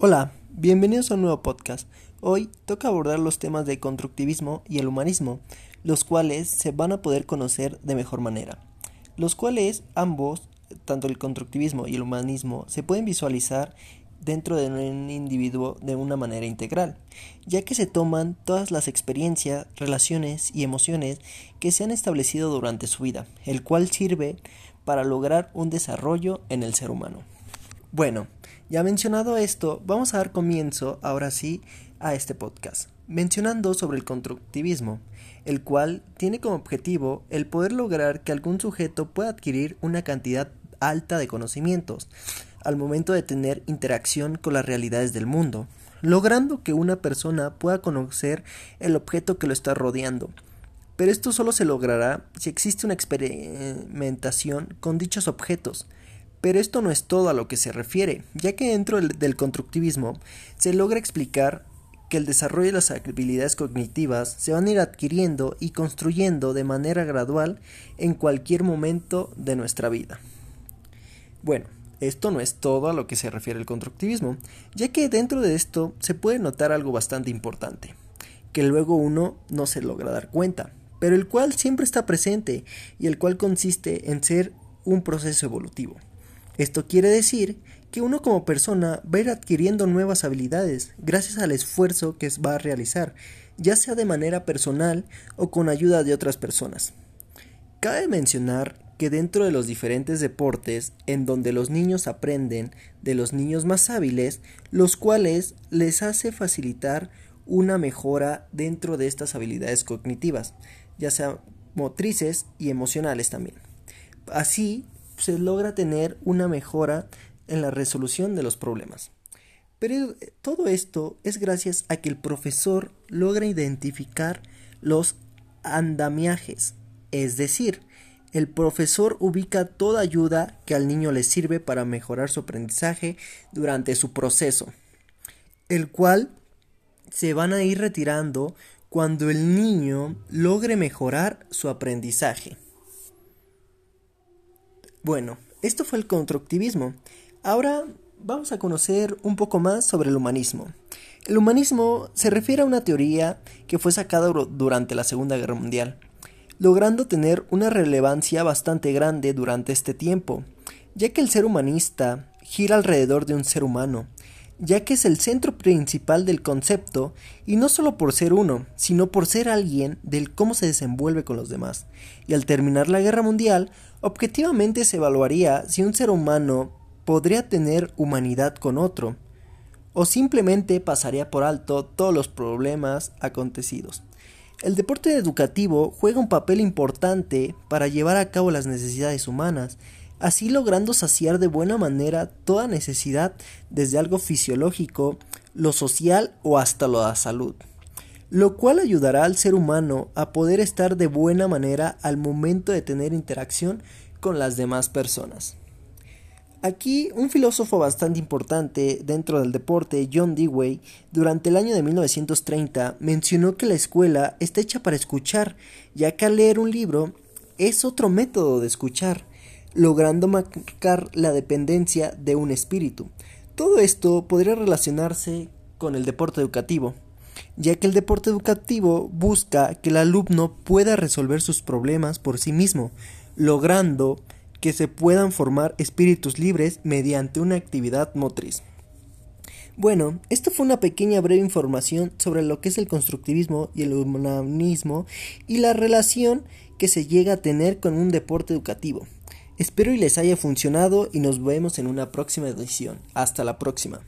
Hola, bienvenidos a un nuevo podcast. Hoy toca abordar los temas de constructivismo y el humanismo, los cuales se van a poder conocer de mejor manera. Los cuales ambos, tanto el constructivismo y el humanismo, se pueden visualizar dentro de un individuo de una manera integral, ya que se toman todas las experiencias, relaciones y emociones que se han establecido durante su vida, el cual sirve para lograr un desarrollo en el ser humano. Bueno, ya mencionado esto, vamos a dar comienzo ahora sí a este podcast, mencionando sobre el constructivismo, el cual tiene como objetivo el poder lograr que algún sujeto pueda adquirir una cantidad alta de conocimientos al momento de tener interacción con las realidades del mundo, logrando que una persona pueda conocer el objeto que lo está rodeando. Pero esto solo se logrará si existe una experimentación con dichos objetos, pero esto no es todo a lo que se refiere, ya que dentro del constructivismo se logra explicar que el desarrollo de las habilidades cognitivas se van a ir adquiriendo y construyendo de manera gradual en cualquier momento de nuestra vida. Bueno, esto no es todo a lo que se refiere el constructivismo, ya que dentro de esto se puede notar algo bastante importante, que luego uno no se logra dar cuenta, pero el cual siempre está presente y el cual consiste en ser un proceso evolutivo. Esto quiere decir que uno como persona va a ir adquiriendo nuevas habilidades gracias al esfuerzo que va a realizar, ya sea de manera personal o con ayuda de otras personas. Cabe mencionar que dentro de los diferentes deportes en donde los niños aprenden de los niños más hábiles, los cuales les hace facilitar una mejora dentro de estas habilidades cognitivas, ya sea motrices y emocionales también. Así, se logra tener una mejora en la resolución de los problemas. Pero todo esto es gracias a que el profesor logra identificar los andamiajes, es decir, el profesor ubica toda ayuda que al niño le sirve para mejorar su aprendizaje durante su proceso, el cual se van a ir retirando cuando el niño logre mejorar su aprendizaje. Bueno, esto fue el constructivismo. Ahora vamos a conocer un poco más sobre el humanismo. El humanismo se refiere a una teoría que fue sacada durante la Segunda Guerra Mundial, logrando tener una relevancia bastante grande durante este tiempo, ya que el ser humanista gira alrededor de un ser humano, ya que es el centro principal del concepto y no solo por ser uno, sino por ser alguien del cómo se desenvuelve con los demás. Y al terminar la guerra mundial, objetivamente se evaluaría si un ser humano podría tener humanidad con otro, o simplemente pasaría por alto todos los problemas acontecidos. El deporte educativo juega un papel importante para llevar a cabo las necesidades humanas, así logrando saciar de buena manera toda necesidad desde algo fisiológico, lo social o hasta lo de la salud, lo cual ayudará al ser humano a poder estar de buena manera al momento de tener interacción con las demás personas. Aquí un filósofo bastante importante dentro del deporte, John Dewey, durante el año de 1930 mencionó que la escuela está hecha para escuchar, ya que al leer un libro es otro método de escuchar logrando marcar la dependencia de un espíritu. Todo esto podría relacionarse con el deporte educativo, ya que el deporte educativo busca que el alumno pueda resolver sus problemas por sí mismo, logrando que se puedan formar espíritus libres mediante una actividad motriz. Bueno, esto fue una pequeña breve información sobre lo que es el constructivismo y el humanismo y la relación que se llega a tener con un deporte educativo. Espero y les haya funcionado y nos vemos en una próxima edición. Hasta la próxima.